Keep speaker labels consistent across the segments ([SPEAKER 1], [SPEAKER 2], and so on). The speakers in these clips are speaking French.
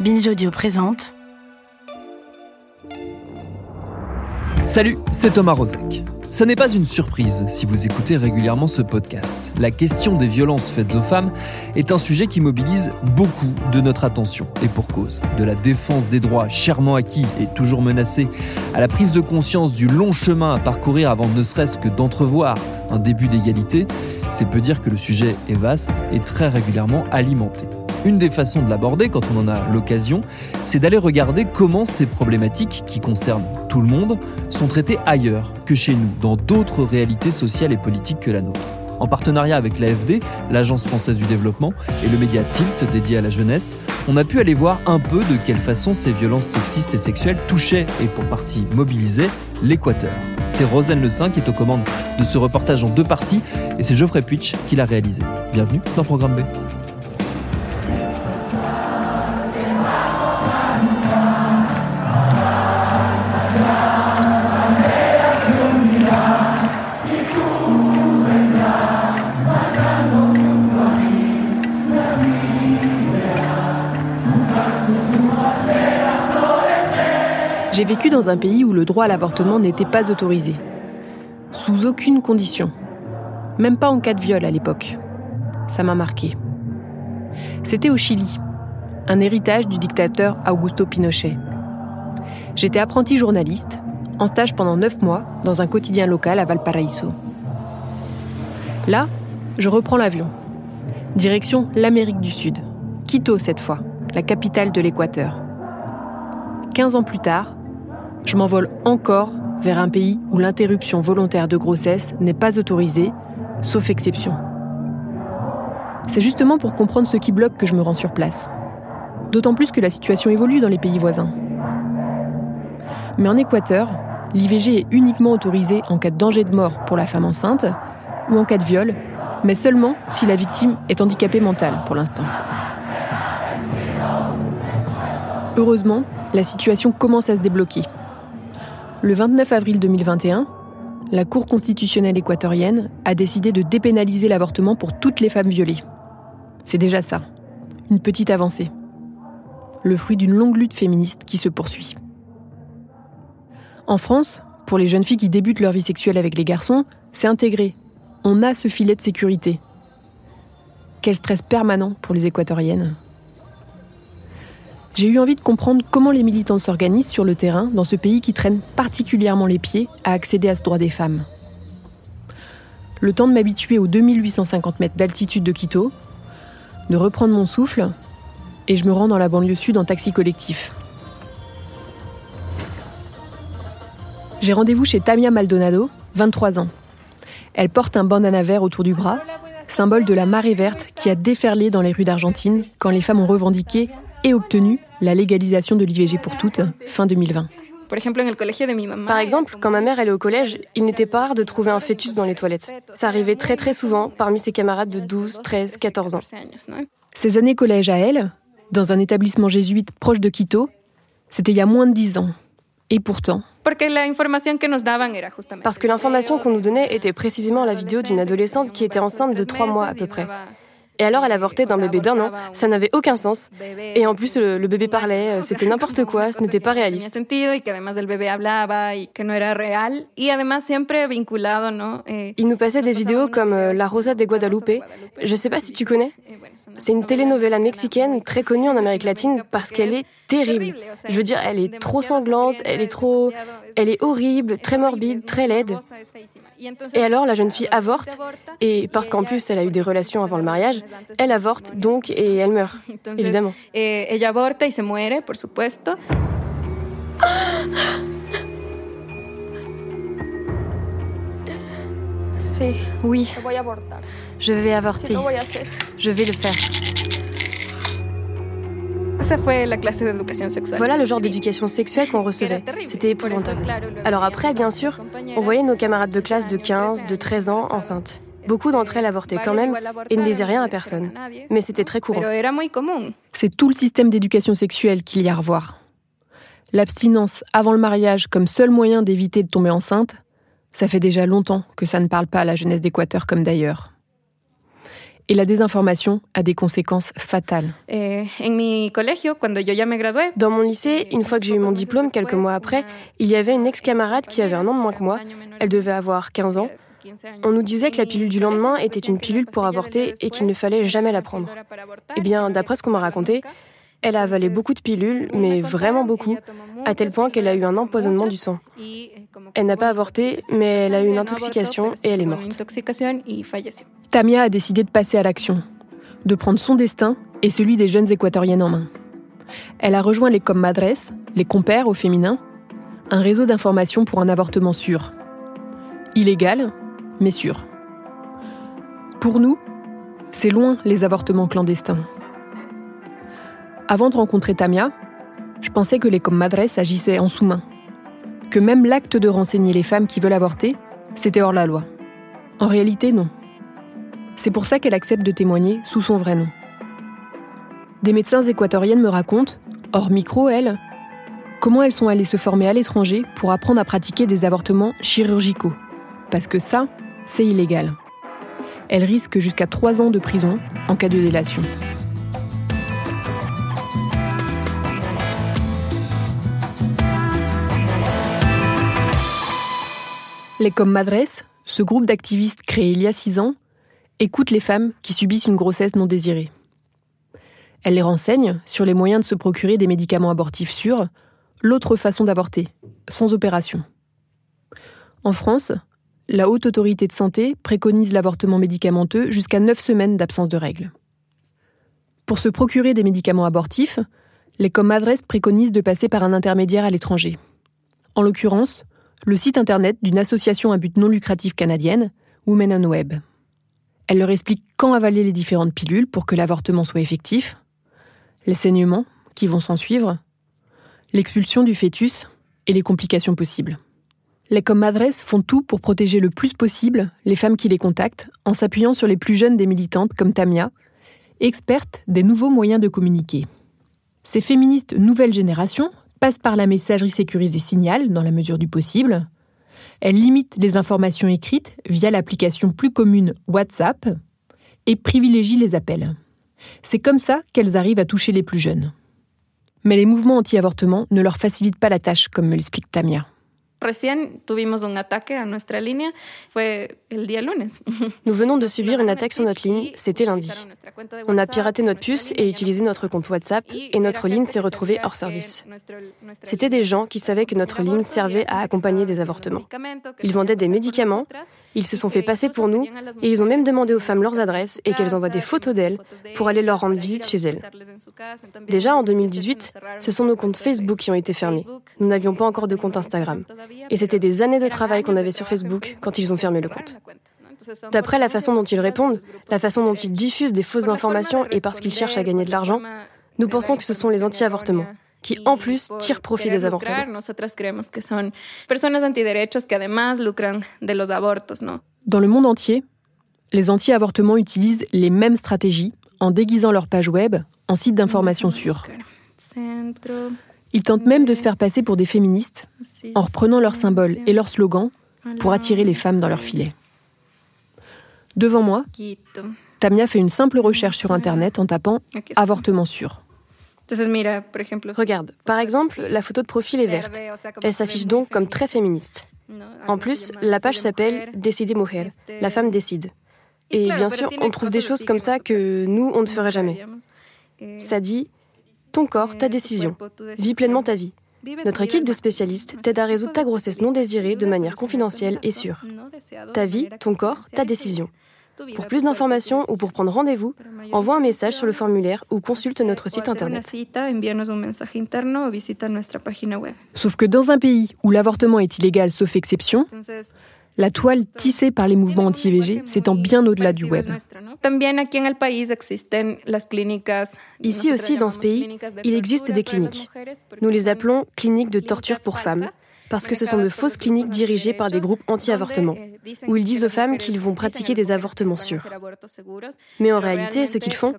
[SPEAKER 1] Binge Audio présente.
[SPEAKER 2] Salut, c'est Thomas Rozek. Ça n'est pas une surprise si vous écoutez régulièrement ce podcast. La question des violences faites aux femmes est un sujet qui mobilise beaucoup de notre attention. Et pour cause. De la défense des droits chèrement acquis et toujours menacés, à la prise de conscience du long chemin à parcourir avant ne serait-ce que d'entrevoir un début d'égalité, c'est peu dire que le sujet est vaste et très régulièrement alimenté. Une des façons de l'aborder quand on en a l'occasion, c'est d'aller regarder comment ces problématiques qui concernent tout le monde sont traitées ailleurs que chez nous, dans d'autres réalités sociales et politiques que la nôtre. En partenariat avec l'AFD, l'Agence française du développement, et le média Tilt dédié à la jeunesse, on a pu aller voir un peu de quelle façon ces violences sexistes et sexuelles touchaient et pour partie mobilisaient l'Équateur. C'est Rosane Le Saint qui est aux commandes de ce reportage en deux parties et c'est Geoffrey Puitch qui l'a réalisé. Bienvenue dans Programme B.
[SPEAKER 3] J'ai vécu dans un pays où le droit à l'avortement n'était pas autorisé. Sous aucune condition. Même pas en cas de viol à l'époque. Ça m'a marqué. C'était au Chili, un héritage du dictateur Augusto Pinochet. J'étais apprenti journaliste, en stage pendant neuf mois dans un quotidien local à Valparaiso. Là, je reprends l'avion. Direction l'Amérique du Sud. Quito cette fois, la capitale de l'Équateur. Quinze ans plus tard, je m'envole encore vers un pays où l'interruption volontaire de grossesse n'est pas autorisée, sauf exception. C'est justement pour comprendre ce qui bloque que je me rends sur place. D'autant plus que la situation évolue dans les pays voisins. Mais en Équateur, l'IVG est uniquement autorisée en cas de danger de mort pour la femme enceinte ou en cas de viol, mais seulement si la victime est handicapée mentale pour l'instant. Heureusement, la situation commence à se débloquer le 29 avril 2021, la Cour constitutionnelle équatorienne a décidé de dépénaliser l'avortement pour toutes les femmes violées. C'est déjà ça, une petite avancée. Le fruit d'une longue lutte féministe qui se poursuit. En France, pour les jeunes filles qui débutent leur vie sexuelle avec les garçons, c'est intégré. On a ce filet de sécurité. Quel stress permanent pour les équatoriennes j'ai eu envie de comprendre comment les militants s'organisent sur le terrain dans ce pays qui traîne particulièrement les pieds à accéder à ce droit des femmes. Le temps de m'habituer aux 2850 mètres d'altitude de Quito, de reprendre mon souffle, et je me rends dans la banlieue sud en taxi collectif. J'ai rendez-vous chez Tamia Maldonado, 23 ans. Elle porte un bandana vert autour du bras, symbole de la marée verte qui a déferlé dans les rues d'Argentine quand les femmes ont revendiqué et obtenu la légalisation de l'IVG pour toutes fin 2020.
[SPEAKER 4] Par exemple, quand ma mère allait au collège, il n'était pas rare de trouver un fœtus dans les toilettes. Ça arrivait très très souvent parmi ses camarades de 12, 13, 14 ans.
[SPEAKER 3] Ces années collège à elle, dans un établissement jésuite proche de Quito, c'était il y a moins de 10 ans. Et pourtant.
[SPEAKER 4] Parce que l'information qu'on nous donnait était précisément la vidéo d'une adolescente qui était enceinte de 3 mois à peu près. Et alors, elle avortait d'un bébé d'un an. Ça n'avait aucun sens. Et en plus, le, bébé parlait, euh, c'était n'importe quoi, ce n'était pas réaliste. Il nous passait des vidéos comme euh, La Rosa de Guadalupe. Je sais pas si tu connais. C'est une telenovela mexicaine très connue en Amérique latine parce qu'elle est terrible. Je veux dire, elle est trop sanglante, elle est trop, elle est horrible, très morbide, très laide. Et alors, la jeune fille avorte, et parce qu'en plus, elle a eu des relations avant le mariage, elle avorte donc et elle meurt, évidemment.
[SPEAKER 5] Ella avorta y se muere, por supuesto.
[SPEAKER 4] Oui, je vais avorter. Je vais le faire. Voilà le genre d'éducation sexuelle qu'on recevait. C'était épouvantable. Alors après, bien sûr, on voyait nos camarades de classe de 15, de 13 ans enceintes. Beaucoup d'entre elles avortaient quand même et ne disaient rien à personne. Mais c'était très courant.
[SPEAKER 3] C'est tout le système d'éducation sexuelle qu'il y a à revoir. L'abstinence avant le mariage comme seul moyen d'éviter de tomber enceinte, ça fait déjà longtemps que ça ne parle pas à la jeunesse d'Équateur comme d'ailleurs. Et la désinformation a des conséquences fatales.
[SPEAKER 4] Dans mon lycée, une fois que j'ai eu mon diplôme, quelques mois après, il y avait une ex-camarade qui avait un an de moins que moi. Elle devait avoir 15 ans. On nous disait que la pilule du lendemain était une pilule pour avorter et qu'il ne fallait jamais la prendre. Eh bien, d'après ce qu'on m'a raconté, elle a avalé beaucoup de pilules, mais vraiment beaucoup, à tel point qu'elle a eu un empoisonnement du sang. Elle n'a pas avorté, mais elle a eu une intoxication et elle est morte.
[SPEAKER 3] Tamia a décidé de passer à l'action, de prendre son destin et celui des jeunes équatoriennes en main. Elle a rejoint les Comadres, les compères au féminin, un réseau d'information pour un avortement sûr. Illégal, mais sûr. Pour nous, c'est loin les avortements clandestins. Avant de rencontrer Tamia, je pensais que les Comadres agissaient en sous-main, que même l'acte de renseigner les femmes qui veulent avorter, c'était hors la loi. En réalité, non. C'est pour ça qu'elle accepte de témoigner sous son vrai nom. Des médecins équatoriennes me racontent, hors micro, elles, comment elles sont allées se former à l'étranger pour apprendre à pratiquer des avortements chirurgicaux. Parce que ça, c'est illégal. Elles risquent jusqu'à trois ans de prison en cas de délation. Les Comadres, ce groupe d'activistes créé il y a six ans, écoute les femmes qui subissent une grossesse non désirée. Elle les renseigne sur les moyens de se procurer des médicaments abortifs sûrs, l'autre façon d'avorter, sans opération. En France, la Haute Autorité de Santé préconise l'avortement médicamenteux jusqu'à 9 semaines d'absence de règles. Pour se procurer des médicaments abortifs, les Comadres préconisent de passer par un intermédiaire à l'étranger. En l'occurrence, le site internet d'une association à but non lucratif canadienne, Women on Web. Elle leur explique quand avaler les différentes pilules pour que l'avortement soit effectif, les saignements qui vont s'en suivre, l'expulsion du fœtus et les complications possibles. Les comadres font tout pour protéger le plus possible les femmes qui les contactent en s'appuyant sur les plus jeunes des militantes comme Tamia, experte des nouveaux moyens de communiquer. Ces féministes nouvelle génération passent par la messagerie sécurisée Signal dans la mesure du possible, elle limite les informations écrites via l'application plus commune WhatsApp et privilégie les appels. C'est comme ça qu'elles arrivent à toucher les plus jeunes. Mais les mouvements anti-avortement ne leur facilitent pas la tâche, comme me l'explique Tamia.
[SPEAKER 4] Recién tuvimos un ataque a nuestra línea, fue el día lunes. Nous venons de subir une attaque sur notre ligne, c'était lundi. On a piraté notre puce et utilisé notre compte WhatsApp et notre ligne s'est retrouvée hors service. C'était des gens qui savaient que notre ligne servait à accompagner des avortements. Ils vendaient des médicaments, ils se sont fait passer pour nous et ils ont même demandé aux femmes leurs adresses et qu'elles envoient des photos d'elles pour aller leur rendre visite chez elles. Déjà en 2018, ce sont nos comptes Facebook qui ont été fermés. Nous n'avions pas encore de compte Instagram. Et c'était des années de travail qu'on avait sur Facebook quand ils ont fermé le compte. D'après la façon dont ils répondent, la façon dont ils diffusent des fausses informations et parce qu'ils cherchent à gagner de l'argent, nous pensons que ce sont les anti-avortements qui en plus tirent profit des avortements.
[SPEAKER 3] Dans le monde entier, les anti-avortements utilisent les mêmes stratégies en déguisant leur page web en site d'information sûr. Ils tentent même de se faire passer pour des féministes en reprenant leurs symboles et leurs slogans pour attirer les femmes dans leur filet. Devant moi, Tamia fait une simple recherche sur Internet en tapant avortement sûr.
[SPEAKER 4] Regarde, par exemple, la photo de profil est verte. Elle s'affiche donc comme très féministe. En plus, la page s'appelle Decide Mujer, la femme décide. Et bien sûr, on trouve des choses comme ça que nous, on ne ferait jamais. Ça dit Ton corps, ta décision. Vis pleinement ta vie. Notre équipe de spécialistes t'aide à résoudre ta grossesse non désirée de manière confidentielle et sûre. Ta vie, ton corps, ta décision. Pour plus d'informations ou pour prendre rendez-vous, envoie un message sur le formulaire ou consulte notre site internet.
[SPEAKER 3] Sauf que dans un pays où l'avortement est illégal sauf exception, la toile tissée par les mouvements anti-IVG s'étend bien au-delà du web.
[SPEAKER 4] Ici aussi, dans ce pays, il existe des cliniques. Nous les appelons cliniques de torture pour femmes. Parce que ce sont de fausses cliniques dirigées par des groupes anti-avortement, où ils disent aux femmes qu'ils vont pratiquer des avortements sûrs. Mais en réalité, ce qu'ils font,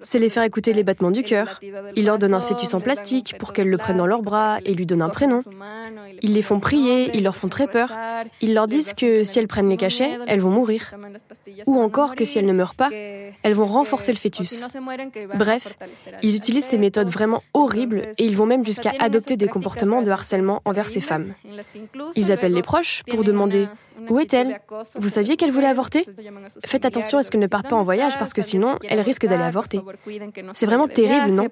[SPEAKER 4] c'est les faire écouter les battements du cœur. Ils leur donnent un fœtus en plastique pour qu'elles le prennent dans leurs bras et lui donnent un prénom. Ils les font prier, ils leur font très peur. Ils leur disent que si elles prennent les cachets, elles vont mourir. Ou encore que si elles ne meurent pas, elles vont renforcer le fœtus. Bref, ils utilisent ces méthodes vraiment horribles et ils vont même jusqu'à adopter des comportements de harcèlement envers ces femmes. Ils appellent les proches pour demander où est-elle? Vous saviez qu'elle voulait avorter? Faites attention à ce qu'elle ne parte pas en voyage parce que sinon, elle risque d'aller avorter. C'est vraiment terrible, non?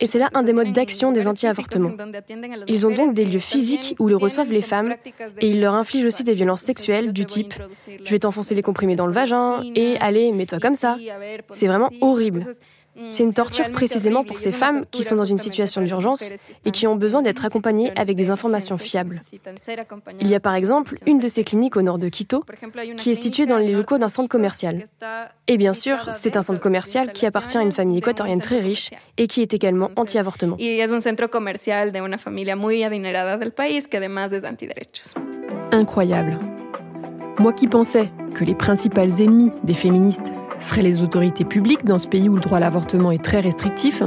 [SPEAKER 4] Et c'est là un des modes d'action des anti-avortements. Ils ont donc des lieux physiques où ils reçoivent les femmes et ils leur infligent aussi des violences sexuelles du type je vais t'enfoncer les comprimés dans le vagin et allez, mets-toi comme ça. C'est vraiment horrible. C'est une torture précisément pour ces femmes qui sont dans une situation d'urgence et qui ont besoin d'être accompagnées avec des informations fiables. Il y a par exemple une de ces cliniques au nord de Quito qui est située dans les locaux d'un centre commercial. Et bien sûr, c'est un centre commercial qui appartient à une famille équatorienne très riche et qui est également anti-avortement.
[SPEAKER 3] Incroyable. Moi qui pensais que les principales ennemies des féministes seraient les autorités publiques dans ce pays où le droit à l'avortement est très restrictif,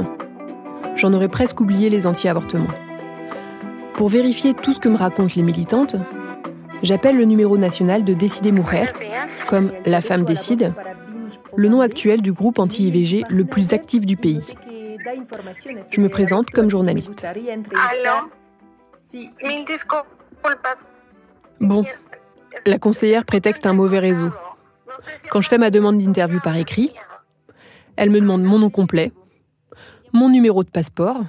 [SPEAKER 3] j'en aurais presque oublié les anti-avortements. Pour vérifier tout ce que me racontent les militantes, j'appelle le numéro national de Décider Mujer, comme La Femme décide, le nom actuel du groupe anti-IVG le plus actif du pays. Je me présente comme journaliste. Bon, la conseillère prétexte un mauvais réseau. Quand je fais ma demande d'interview par écrit, elle me demande mon nom complet, mon numéro de passeport,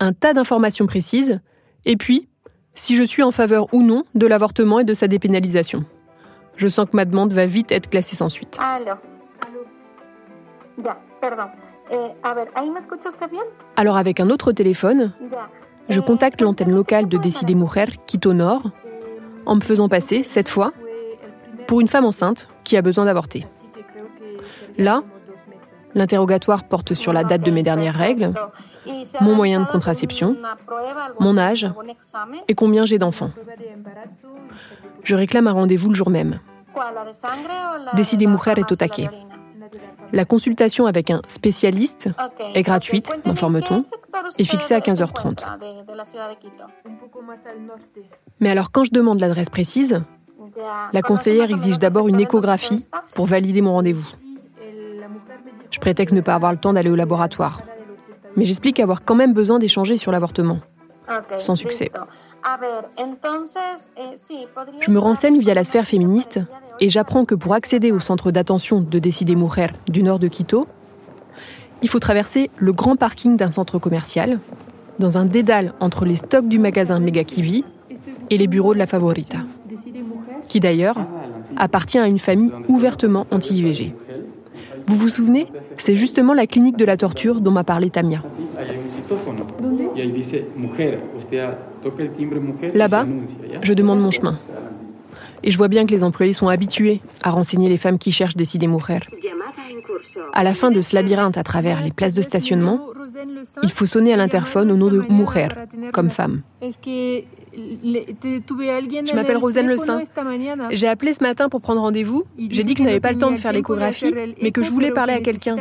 [SPEAKER 3] un tas d'informations précises, et puis si je suis en faveur ou non de l'avortement et de sa dépénalisation. Je sens que ma demande va vite être classée sans suite. Eh, Alors avec un autre téléphone, je contacte l'antenne locale de Décider Mujer, Quito Nord, en me faisant passer, cette fois, pour une femme enceinte qui a besoin d'avorter. Là, l'interrogatoire porte sur la date de mes dernières règles, mon moyen de contraception, mon âge et combien j'ai d'enfants. Je réclame un rendez-vous le jour même. Décider Mujer est au taquet. La consultation avec un spécialiste est gratuite, m'informe-t-on, et fixée à 15h30. Mais alors quand je demande l'adresse précise, la conseillère exige d'abord une échographie pour valider mon rendez-vous. Je prétexte ne pas avoir le temps d'aller au laboratoire. Mais j'explique avoir quand même besoin d'échanger sur l'avortement. Sans succès. Je me renseigne via la sphère féministe et j'apprends que pour accéder au centre d'attention de Décider Mujer du nord de Quito, il faut traverser le grand parking d'un centre commercial, dans un dédale entre les stocks du magasin Mega Kiwi et les bureaux de la Favorita qui d'ailleurs appartient à une famille ouvertement anti-IVG. Vous vous souvenez? C'est justement la clinique de la torture dont m'a parlé Tamia. Là-bas, je demande mon chemin. Et je vois bien que les employés sont habitués à renseigner les femmes qui cherchent des idées À la fin de ce labyrinthe à travers les places de stationnement, il faut sonner à l'interphone au nom de Mujer, comme femme. Je m'appelle Rosane Le Saint. J'ai appelé ce matin pour prendre rendez-vous. J'ai dit que je n'avais pas le temps de faire l'échographie, mais que je voulais parler à quelqu'un.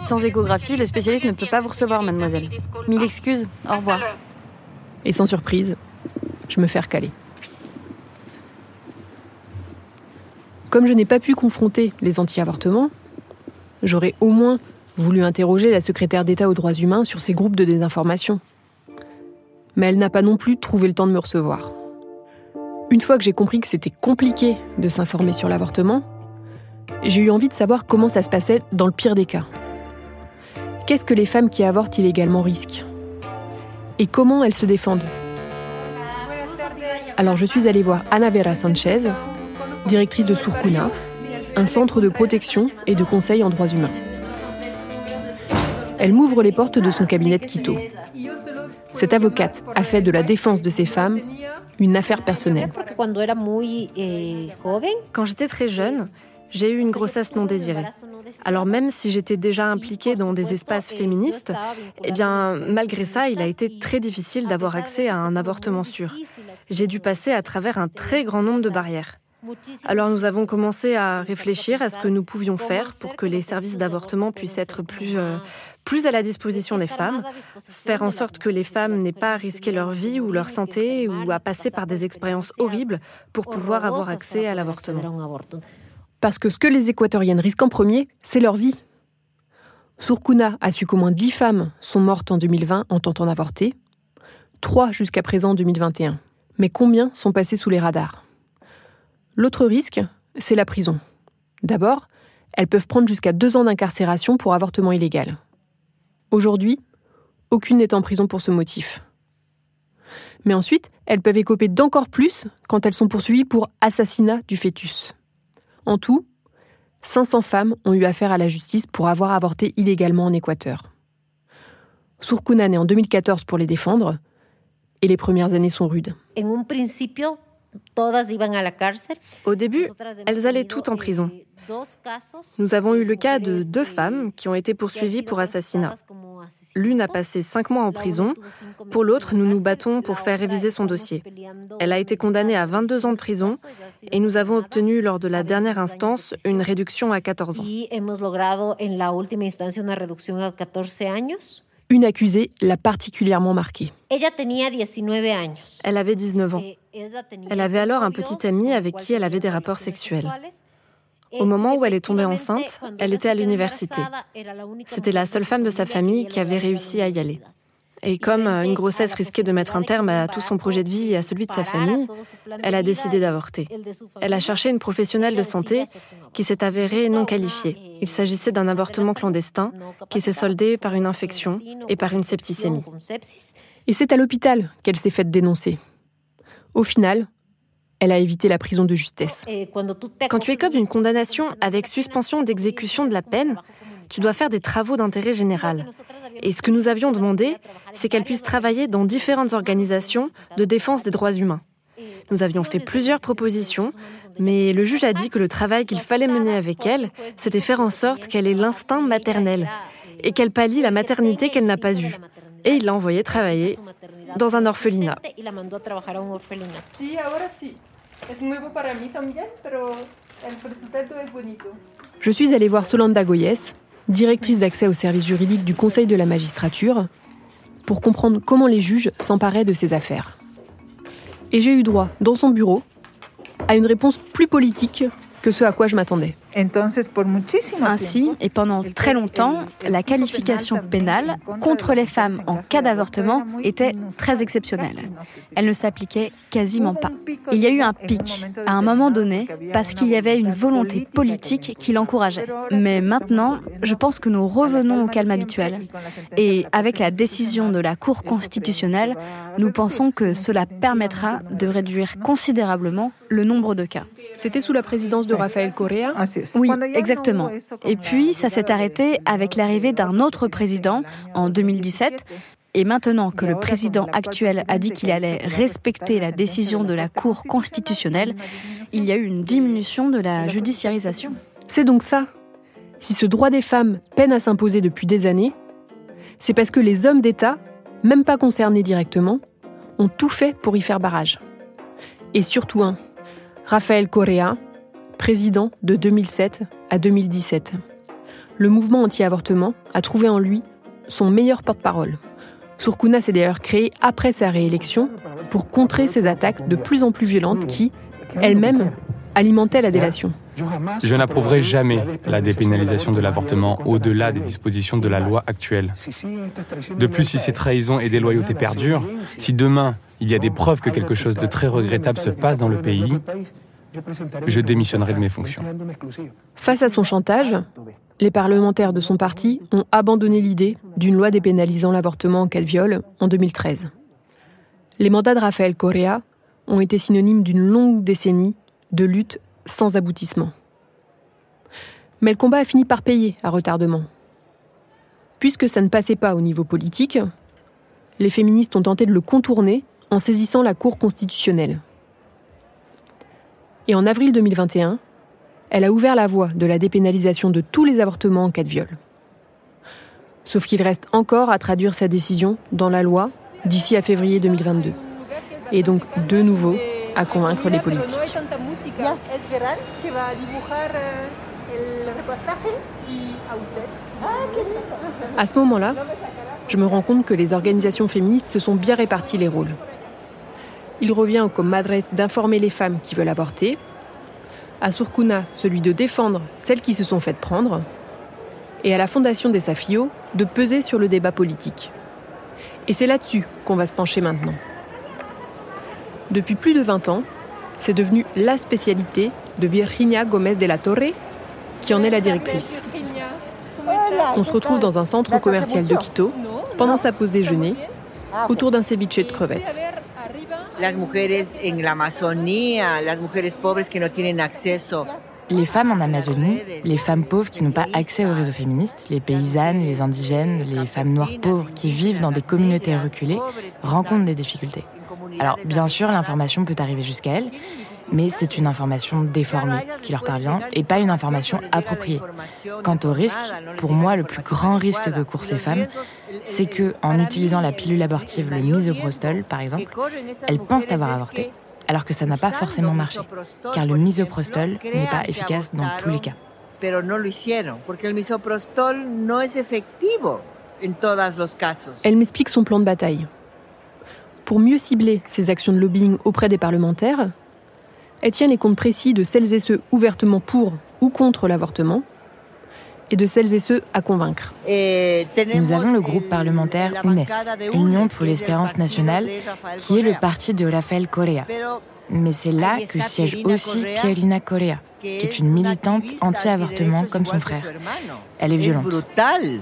[SPEAKER 1] Sans échographie, le spécialiste ne peut pas vous recevoir, mademoiselle. Mille excuses, au revoir.
[SPEAKER 3] Et sans surprise, je me fais recaler. Comme je n'ai pas pu confronter les anti-avortements, j'aurais au moins voulu interroger la secrétaire d'État aux droits humains sur ces groupes de désinformation mais elle n'a pas non plus trouvé le temps de me recevoir. Une fois que j'ai compris que c'était compliqué de s'informer sur l'avortement, j'ai eu envie de savoir comment ça se passait dans le pire des cas. Qu'est-ce que les femmes qui avortent illégalement risquent? Et comment elles se défendent? Alors je suis allée voir Ana Vera Sanchez, directrice de Surcuna, un centre de protection et de conseil en droits humains. Elle m'ouvre les portes de son cabinet de Quito. Cette avocate a fait de la défense de ces femmes une affaire personnelle.
[SPEAKER 1] Quand j'étais très jeune,
[SPEAKER 4] J'ai eu une grossesse non désirée. Alors même si j'étais déjà impliquée dans des espaces féministes, eh bien, malgré ça, il a été très difficile d'avoir accès à un avortement sûr. J'ai dû passer à travers un très grand nombre de barrières. Alors nous avons commencé à réfléchir à ce que nous pouvions faire pour que les services d'avortement puissent être plus, euh, plus à la disposition des femmes, faire en sorte que les femmes n'aient pas à risquer leur vie ou leur santé ou à passer par des expériences horribles pour pouvoir avoir accès à l'avortement.
[SPEAKER 3] Parce que ce que les équatoriennes risquent en premier, c'est leur vie. Surkuna a su qu'au moins 10 femmes sont mortes en 2020 en tentant d'avorter, 3 jusqu'à présent en 2021. Mais combien sont passées sous les radars? L'autre risque, c'est la prison. D'abord, elles peuvent prendre jusqu'à deux ans d'incarcération pour avortement illégal. Aujourd'hui, aucune n'est en prison pour ce motif. Mais ensuite, elles peuvent écoper d'encore plus quand elles sont poursuivies pour assassinat du fœtus. En tout, 500 femmes ont eu affaire à la justice pour avoir avorté illégalement en Équateur. Surkuna naît en 2014 pour les défendre, et les premières années sont rudes.
[SPEAKER 4] Au début, elles allaient toutes en prison. Nous avons eu le cas de deux femmes qui ont été poursuivies pour assassinat. L'une a passé cinq mois en prison. Pour l'autre, nous nous battons pour faire réviser son dossier. Elle a été condamnée à 22 ans de prison et nous avons obtenu lors de la dernière instance une réduction à 14 ans.
[SPEAKER 3] Une accusée l'a particulièrement marquée.
[SPEAKER 4] Elle avait 19 ans. Elle avait alors un petit ami avec qui elle avait des rapports sexuels. Au moment où elle est tombée enceinte, elle était à l'université. C'était la seule femme de sa famille qui avait réussi à y aller. Et comme une grossesse risquait de mettre un terme à tout son projet de vie et à celui de sa famille, elle a décidé d'avorter. Elle a cherché une professionnelle de santé qui s'est avérée non qualifiée. Il s'agissait d'un avortement clandestin qui s'est soldé par une infection et par une septicémie.
[SPEAKER 3] Et c'est à l'hôpital qu'elle s'est faite dénoncer. Au final, elle a évité la prison de justesse.
[SPEAKER 4] Quand tu écopes d'une condamnation avec suspension d'exécution de la peine, tu dois faire des travaux d'intérêt général. Et ce que nous avions demandé, c'est qu'elle puisse travailler dans différentes organisations de défense des droits humains. Nous avions fait plusieurs propositions, mais le juge a dit que le travail qu'il fallait mener avec elle, c'était faire en sorte qu'elle ait l'instinct maternel et qu'elle pallie la maternité qu'elle n'a pas eue. Et il l'a envoyée travailler dans un orphelinat.
[SPEAKER 3] Je suis allée voir Solanda Goyes, directrice d'accès aux services juridiques du Conseil de la magistrature, pour comprendre comment les juges s'emparaient de ces affaires. Et j'ai eu droit, dans son bureau, à une réponse plus politique que ce à quoi je m'attendais.
[SPEAKER 6] Ainsi, et pendant très longtemps, la qualification pénale contre les femmes en cas d'avortement était très exceptionnelle. Elle ne s'appliquait quasiment pas. Il y a eu un pic à un moment donné parce qu'il y avait une volonté politique qui l'encourageait. Mais maintenant, je pense que nous revenons au calme habituel. Et avec la décision de la Cour constitutionnelle, nous pensons que cela permettra de réduire considérablement le nombre de cas.
[SPEAKER 3] C'était sous la présidence de Rafael Correa
[SPEAKER 6] Oui, exactement. Et puis, ça s'est arrêté avec l'arrivée d'un autre président en 2017. Et maintenant que le président actuel a dit qu'il allait respecter la décision de la Cour constitutionnelle, il y a eu une diminution de la judiciarisation.
[SPEAKER 3] C'est donc ça. Si ce droit des femmes peine à s'imposer depuis des années, c'est parce que les hommes d'État, même pas concernés directement, ont tout fait pour y faire barrage. Et surtout un, Rafael Correa, président de 2007 à 2017. Le mouvement anti-avortement a trouvé en lui son meilleur porte-parole. Surkuna s'est d'ailleurs créé après sa réélection pour contrer ces attaques de plus en plus violentes qui, elles-mêmes, alimentaient la délation.
[SPEAKER 7] Je n'approuverai jamais la dépénalisation de l'avortement au-delà des dispositions de la loi actuelle. De plus, si ces trahisons et déloyautés perdurent, si demain il y a des preuves que quelque chose de très regrettable se passe dans le pays, je démissionnerai de mes fonctions.
[SPEAKER 3] Face à son chantage, les parlementaires de son parti ont abandonné l'idée d'une loi dépénalisant l'avortement en cas de viol en 2013. Les mandats de Rafael Correa ont été synonymes d'une longue décennie de lutte sans aboutissement. Mais le combat a fini par payer à retardement. Puisque ça ne passait pas au niveau politique, les féministes ont tenté de le contourner en saisissant la Cour constitutionnelle. Et en avril 2021, elle a ouvert la voie de la dépénalisation de tous les avortements en cas de viol. Sauf qu'il reste encore à traduire sa décision dans la loi d'ici à février 2022. Et donc, de nouveau, à convaincre les politiques. À ce moment-là, je me rends compte que les organisations féministes se sont bien répartis les rôles. Il revient aux comadres d'informer les femmes qui veulent avorter, à Surkuna celui de défendre celles qui se sont faites prendre, et à la Fondation des Safio de peser sur le débat politique. Et c'est là-dessus qu'on va se pencher maintenant. Depuis plus de 20 ans, c'est devenu la spécialité de Virginia Gomez de la Torre, qui en est la directrice. On se retrouve dans un centre commercial de Quito pendant sa pause déjeuner autour d'un ceviche de crevettes.
[SPEAKER 8] Les femmes en Amazonie, les femmes pauvres qui n'ont pas accès aux réseaux féministes, les paysannes, les indigènes, les femmes noires pauvres qui vivent dans des communautés reculées, rencontrent des difficultés. Alors, bien sûr, l'information peut arriver jusqu'à elles, mais c'est une information déformée qui leur parvient et pas une information appropriée. Quant au risque, pour moi, le plus grand risque que courent ces femmes, c'est que, en utilisant la pilule abortive, le misoprostol, par exemple, elles pensent avoir avorté, alors que ça n'a pas forcément marché, car le misoprostol n'est pas efficace dans tous les cas.
[SPEAKER 3] Elle m'explique son plan de bataille. Pour mieux cibler ses actions de lobbying auprès des parlementaires, elle tient les comptes précis de celles et ceux ouvertement pour ou contre l'avortement et de celles et ceux à convaincre.
[SPEAKER 8] Nous avons le groupe parlementaire UNES, Union pour l'espérance nationale, qui est le parti de Rafael Correa. Mais c'est là que siège aussi Pierina Correa, qui est une militante anti-avortement comme son frère. Elle est violente.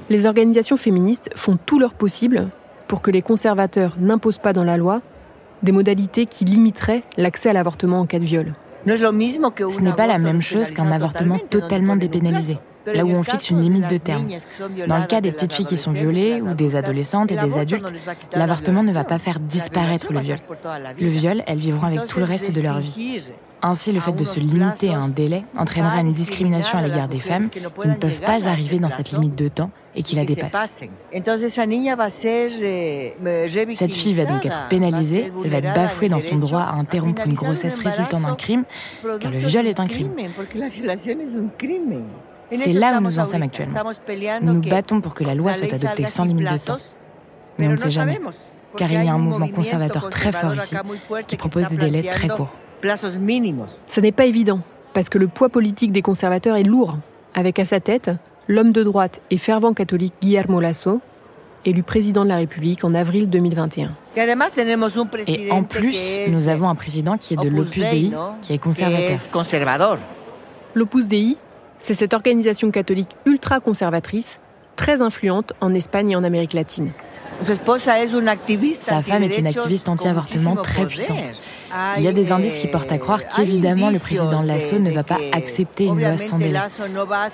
[SPEAKER 3] Les organisations féministes font tout leur possible pour que les conservateurs n'imposent pas dans la loi des modalités qui limiteraient l'accès à l'avortement en cas de viol.
[SPEAKER 8] Ce n'est pas la même chose qu'un avortement totalement dépénalisé, là où on fixe une limite de terme. Dans le cas des petites filles qui sont violées, ou des adolescentes et des adultes, l'avortement ne va pas faire disparaître le viol. Le viol, elles vivront avec tout le reste de leur vie. Ainsi, le fait de se limiter à un délai entraînera une discrimination à l'égard des femmes qui ne peuvent pas arriver dans cette limite de temps et qui la dépassent. Cette fille va donc être pénalisée, elle va être bafouée dans son droit à interrompre une grossesse résultant d'un crime, car le viol est un crime. C'est là où nous en sommes actuellement. Nous nous battons pour que la loi soit adoptée sans limite de temps. Mais on ne sait jamais, car il y a un mouvement conservateur très fort ici qui propose des délais très courts.
[SPEAKER 3] Ce n'est pas évident, parce que le poids politique des conservateurs est lourd, avec à sa tête l'homme de droite et fervent catholique Guillermo Lasso, élu président de la République en avril 2021.
[SPEAKER 8] Et en plus, nous avons un président qui est de l'Opus Dei, qui est conservateur.
[SPEAKER 3] L'Opus Dei, c'est cette organisation catholique ultra conservatrice, très influente en Espagne et en Amérique latine.
[SPEAKER 8] Sa femme est une activiste anti-avortement très puissante. Il y a des indices qui portent à croire qu'évidemment le président Lasso ne va pas accepter une loi sans délai.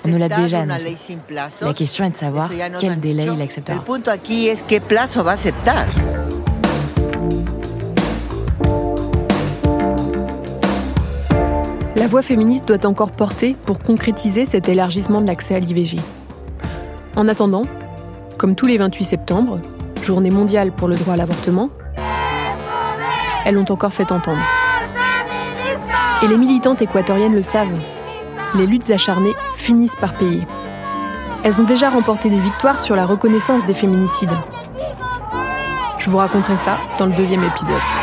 [SPEAKER 8] On nous l'a déjà annoncé. La question est de savoir quel délai il acceptera.
[SPEAKER 3] La voix féministe doit encore porter pour concrétiser cet élargissement de l'accès à l'IVG. En attendant, comme tous les 28 septembre, journée mondiale pour le droit à l'avortement, elles l'ont encore fait entendre. Et les militantes équatoriennes le savent. Les luttes acharnées finissent par payer. Elles ont déjà remporté des victoires sur la reconnaissance des féminicides. Je vous raconterai ça dans le deuxième épisode.